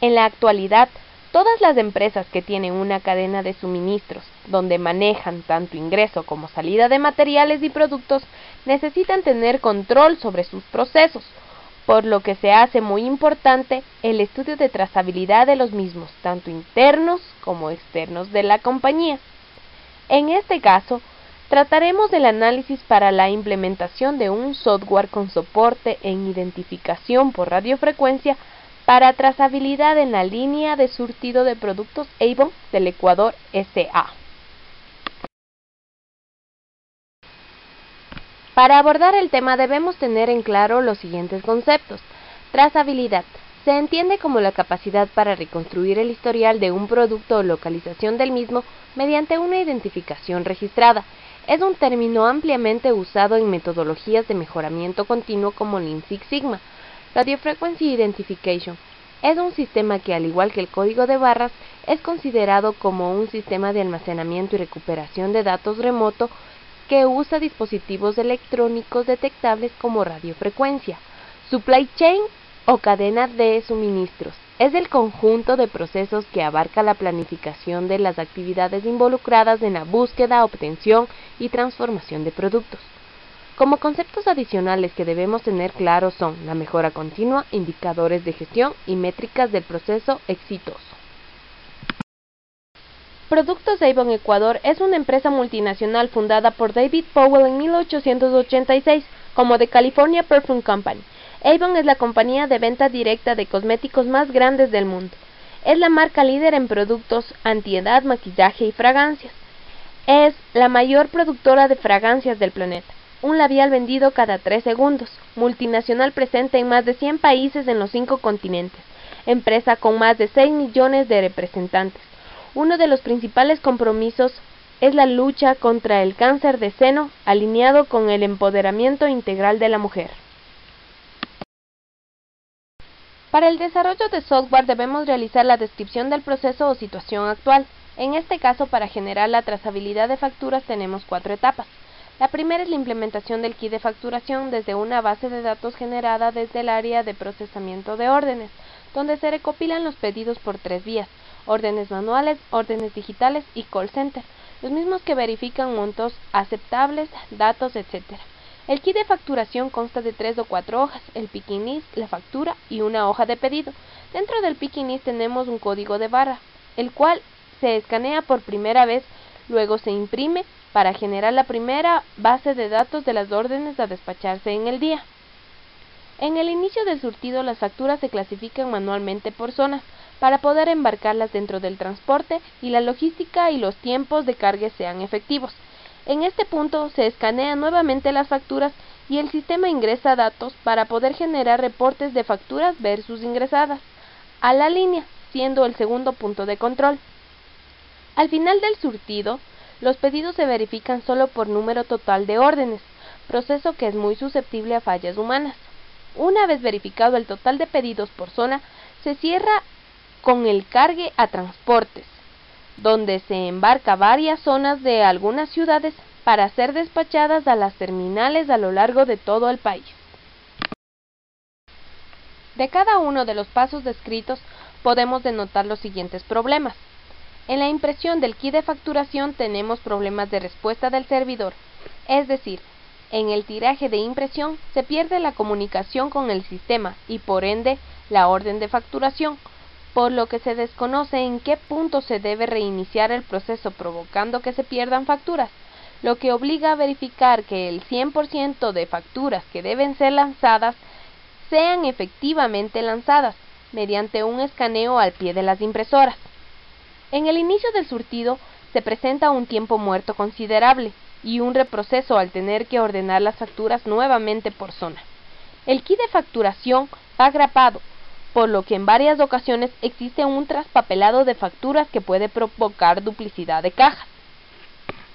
En la actualidad, todas las empresas que tienen una cadena de suministros donde manejan tanto ingreso como salida de materiales y productos necesitan tener control sobre sus procesos, por lo que se hace muy importante el estudio de trazabilidad de los mismos, tanto internos como externos de la compañía. En este caso, trataremos del análisis para la implementación de un software con soporte en identificación por radiofrecuencia para trazabilidad en la línea de surtido de productos Avon del Ecuador SA. Para abordar el tema debemos tener en claro los siguientes conceptos. Trazabilidad. Se entiende como la capacidad para reconstruir el historial de un producto o localización del mismo mediante una identificación registrada. Es un término ampliamente usado en metodologías de mejoramiento continuo como Lean Six Sigma. Radio Frequency Identification es un sistema que, al igual que el código de barras, es considerado como un sistema de almacenamiento y recuperación de datos remoto que usa dispositivos electrónicos detectables como radiofrecuencia. Supply chain o cadena de suministros es el conjunto de procesos que abarca la planificación de las actividades involucradas en la búsqueda, obtención y transformación de productos. Como conceptos adicionales que debemos tener claros son la mejora continua, indicadores de gestión y métricas del proceso exitoso. Productos Avon Ecuador es una empresa multinacional fundada por David Powell en 1886 como The California Perfume Company. Avon es la compañía de venta directa de cosméticos más grandes del mundo. Es la marca líder en productos antiedad, maquillaje y fragancias. Es la mayor productora de fragancias del planeta un labial vendido cada tres segundos, multinacional presente en más de 100 países en los cinco continentes, empresa con más de 6 millones de representantes. Uno de los principales compromisos es la lucha contra el cáncer de seno, alineado con el empoderamiento integral de la mujer. Para el desarrollo de software debemos realizar la descripción del proceso o situación actual. En este caso, para generar la trazabilidad de facturas tenemos cuatro etapas. La primera es la implementación del kit de facturación desde una base de datos generada desde el área de procesamiento de órdenes, donde se recopilan los pedidos por tres vías, órdenes manuales, órdenes digitales y call center, los mismos que verifican montos aceptables, datos, etc. El kit de facturación consta de tres o cuatro hojas, el picking la factura y una hoja de pedido. Dentro del picking tenemos un código de barra, el cual se escanea por primera vez, luego se imprime para generar la primera base de datos de las órdenes a despacharse en el día. En el inicio del surtido las facturas se clasifican manualmente por zonas para poder embarcarlas dentro del transporte y la logística y los tiempos de carga sean efectivos. En este punto se escanean nuevamente las facturas y el sistema ingresa datos para poder generar reportes de facturas versus ingresadas a la línea, siendo el segundo punto de control. Al final del surtido, los pedidos se verifican solo por número total de órdenes, proceso que es muy susceptible a fallas humanas. Una vez verificado el total de pedidos por zona, se cierra con el cargue a transportes, donde se embarca varias zonas de algunas ciudades para ser despachadas a las terminales a lo largo de todo el país. De cada uno de los pasos descritos podemos denotar los siguientes problemas. En la impresión del kit de facturación tenemos problemas de respuesta del servidor, es decir, en el tiraje de impresión se pierde la comunicación con el sistema y por ende la orden de facturación, por lo que se desconoce en qué punto se debe reiniciar el proceso provocando que se pierdan facturas, lo que obliga a verificar que el 100% de facturas que deben ser lanzadas sean efectivamente lanzadas mediante un escaneo al pie de las impresoras. En el inicio del surtido se presenta un tiempo muerto considerable y un reproceso al tener que ordenar las facturas nuevamente por zona. El kit de facturación va grapado, por lo que en varias ocasiones existe un traspapelado de facturas que puede provocar duplicidad de cajas.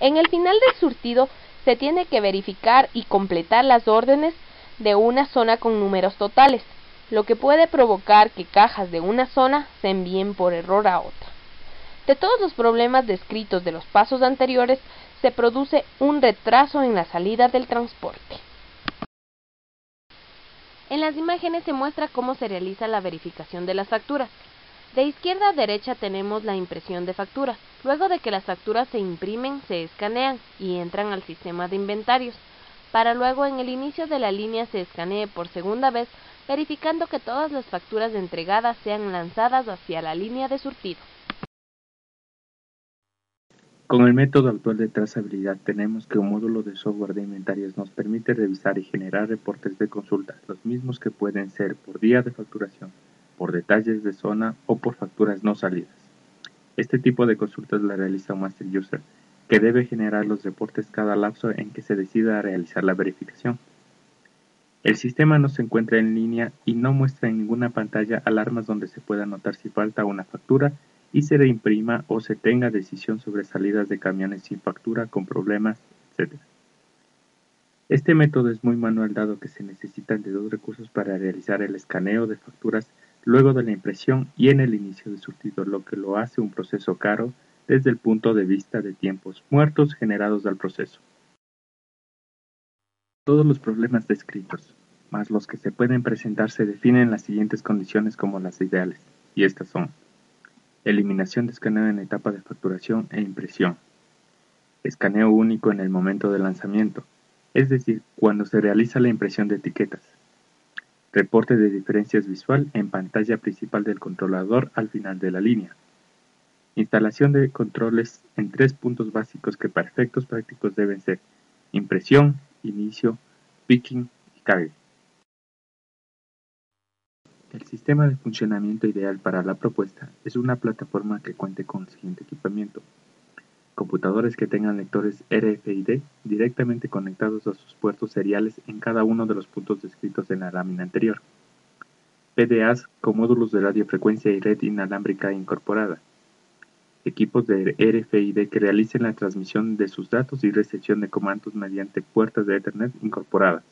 En el final del surtido se tiene que verificar y completar las órdenes de una zona con números totales, lo que puede provocar que cajas de una zona se envíen por error a otra. De todos los problemas descritos de los pasos anteriores, se produce un retraso en la salida del transporte. En las imágenes se muestra cómo se realiza la verificación de las facturas. De izquierda a derecha tenemos la impresión de facturas. Luego de que las facturas se imprimen, se escanean y entran al sistema de inventarios, para luego en el inicio de la línea se escanee por segunda vez, verificando que todas las facturas entregadas sean lanzadas hacia la línea de surtido. Con el método actual de trazabilidad tenemos que un módulo de software de inventarios nos permite revisar y generar reportes de consulta, los mismos que pueden ser por día de facturación, por detalles de zona o por facturas no salidas. Este tipo de consultas la realiza un Master User, que debe generar los reportes cada lapso en que se decida realizar la verificación. El sistema no se encuentra en línea y no muestra en ninguna pantalla alarmas donde se pueda notar si falta una factura y se reimprima o se tenga decisión sobre salidas de camiones sin factura con problemas, etc. Este método es muy manual dado que se necesitan de dos recursos para realizar el escaneo de facturas luego de la impresión y en el inicio de surtido, lo que lo hace un proceso caro desde el punto de vista de tiempos muertos generados al proceso. Todos los problemas descritos, más los que se pueden presentar, se definen las siguientes condiciones como las ideales, y estas son eliminación de escaneo en etapa de facturación e impresión, escaneo único en el momento de lanzamiento, es decir, cuando se realiza la impresión de etiquetas, Reporte de diferencias visual en pantalla principal del controlador al final de la línea. Instalación de controles en tres puntos básicos que para efectos prácticos deben ser impresión, inicio, picking y cargue. El sistema de funcionamiento ideal para la propuesta es una plataforma que cuente con el siguiente equipamiento computadores que tengan lectores RFID directamente conectados a sus puertos seriales en cada uno de los puntos descritos en la lámina anterior. PDAs con módulos de radiofrecuencia y red inalámbrica incorporada. Equipos de RFID que realicen la transmisión de sus datos y recepción de comandos mediante puertas de Ethernet incorporadas.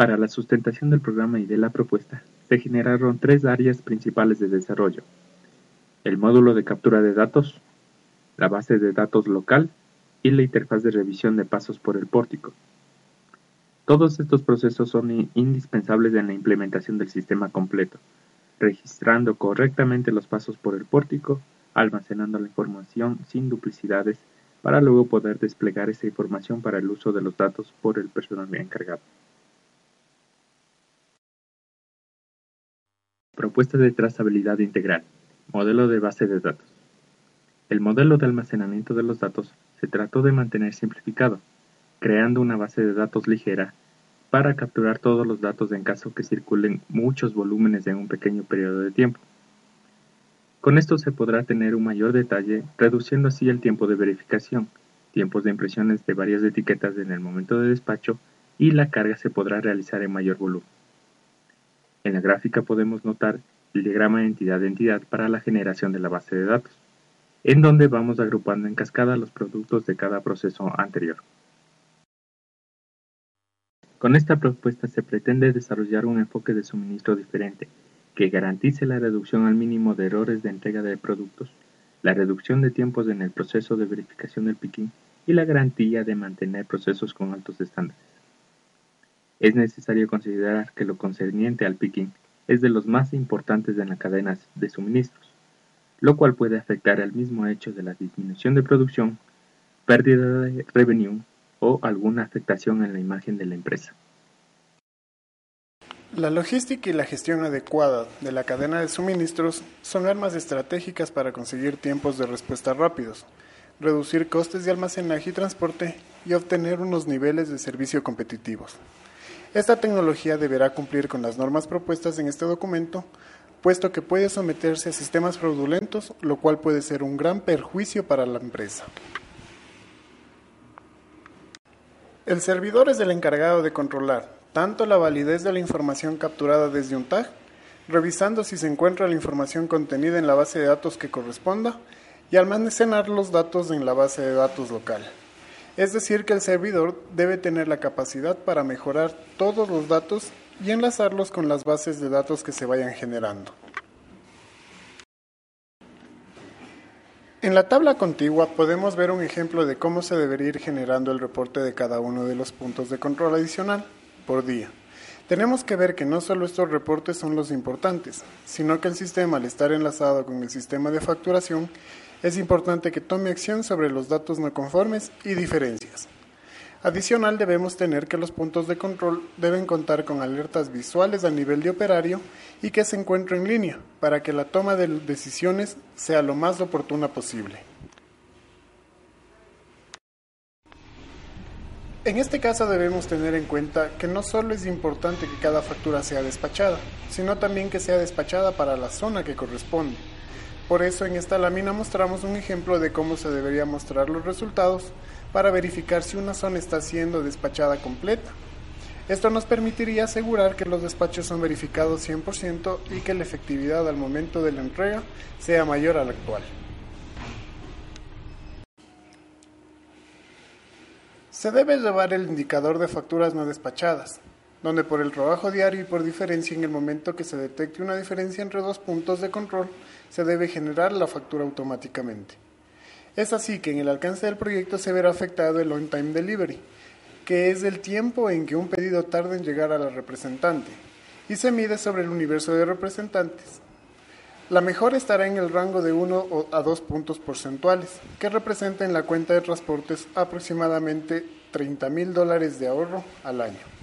Para la sustentación del programa y de la propuesta, se generaron tres áreas principales de desarrollo. El módulo de captura de datos, la base de datos local y la interfaz de revisión de pasos por el pórtico. Todos estos procesos son indispensables en la implementación del sistema completo, registrando correctamente los pasos por el pórtico, almacenando la información sin duplicidades para luego poder desplegar esa información para el uso de los datos por el personal encargado. Propuesta de trazabilidad integral. Modelo de base de datos. El modelo de almacenamiento de los datos se trató de mantener simplificado, creando una base de datos ligera para capturar todos los datos en caso que circulen muchos volúmenes en un pequeño periodo de tiempo. Con esto se podrá tener un mayor detalle, reduciendo así el tiempo de verificación, tiempos de impresiones de varias etiquetas en el momento de despacho y la carga se podrá realizar en mayor volumen. En la gráfica podemos notar el diagrama de entidad de entidad para la generación de la base de datos, en donde vamos agrupando en cascada los productos de cada proceso anterior. Con esta propuesta se pretende desarrollar un enfoque de suministro diferente, que garantice la reducción al mínimo de errores de entrega de productos, la reducción de tiempos en el proceso de verificación del picking y la garantía de mantener procesos con altos estándares. Es necesario considerar que lo concerniente al picking es de los más importantes en la cadena de suministros, lo cual puede afectar al mismo hecho de la disminución de producción, pérdida de revenue o alguna afectación en la imagen de la empresa. La logística y la gestión adecuada de la cadena de suministros son armas estratégicas para conseguir tiempos de respuesta rápidos, reducir costes de almacenaje y transporte y obtener unos niveles de servicio competitivos. Esta tecnología deberá cumplir con las normas propuestas en este documento, puesto que puede someterse a sistemas fraudulentos, lo cual puede ser un gran perjuicio para la empresa. El servidor es el encargado de controlar tanto la validez de la información capturada desde un tag, revisando si se encuentra la información contenida en la base de datos que corresponda, y almacenar los datos en la base de datos local. Es decir, que el servidor debe tener la capacidad para mejorar todos los datos y enlazarlos con las bases de datos que se vayan generando. En la tabla contigua podemos ver un ejemplo de cómo se debería ir generando el reporte de cada uno de los puntos de control adicional por día. Tenemos que ver que no solo estos reportes son los importantes, sino que el sistema al estar enlazado con el sistema de facturación, es importante que tome acción sobre los datos no conformes y diferencias. Adicional debemos tener que los puntos de control deben contar con alertas visuales a nivel de operario y que se encuentren en línea para que la toma de decisiones sea lo más oportuna posible. En este caso debemos tener en cuenta que no solo es importante que cada factura sea despachada, sino también que sea despachada para la zona que corresponde. Por eso en esta lámina mostramos un ejemplo de cómo se debería mostrar los resultados para verificar si una zona está siendo despachada completa. Esto nos permitiría asegurar que los despachos son verificados 100% y que la efectividad al momento de la entrega sea mayor a la actual. Se debe llevar el indicador de facturas no despachadas, donde por el trabajo diario y por diferencia en el momento que se detecte una diferencia entre dos puntos de control, se debe generar la factura automáticamente. Es así que en el alcance del proyecto se verá afectado el on-time delivery, que es el tiempo en que un pedido tarda en llegar a la representante, y se mide sobre el universo de representantes. La mejora estará en el rango de 1 a 2 puntos porcentuales, que representa en la cuenta de transportes aproximadamente 30 mil dólares de ahorro al año.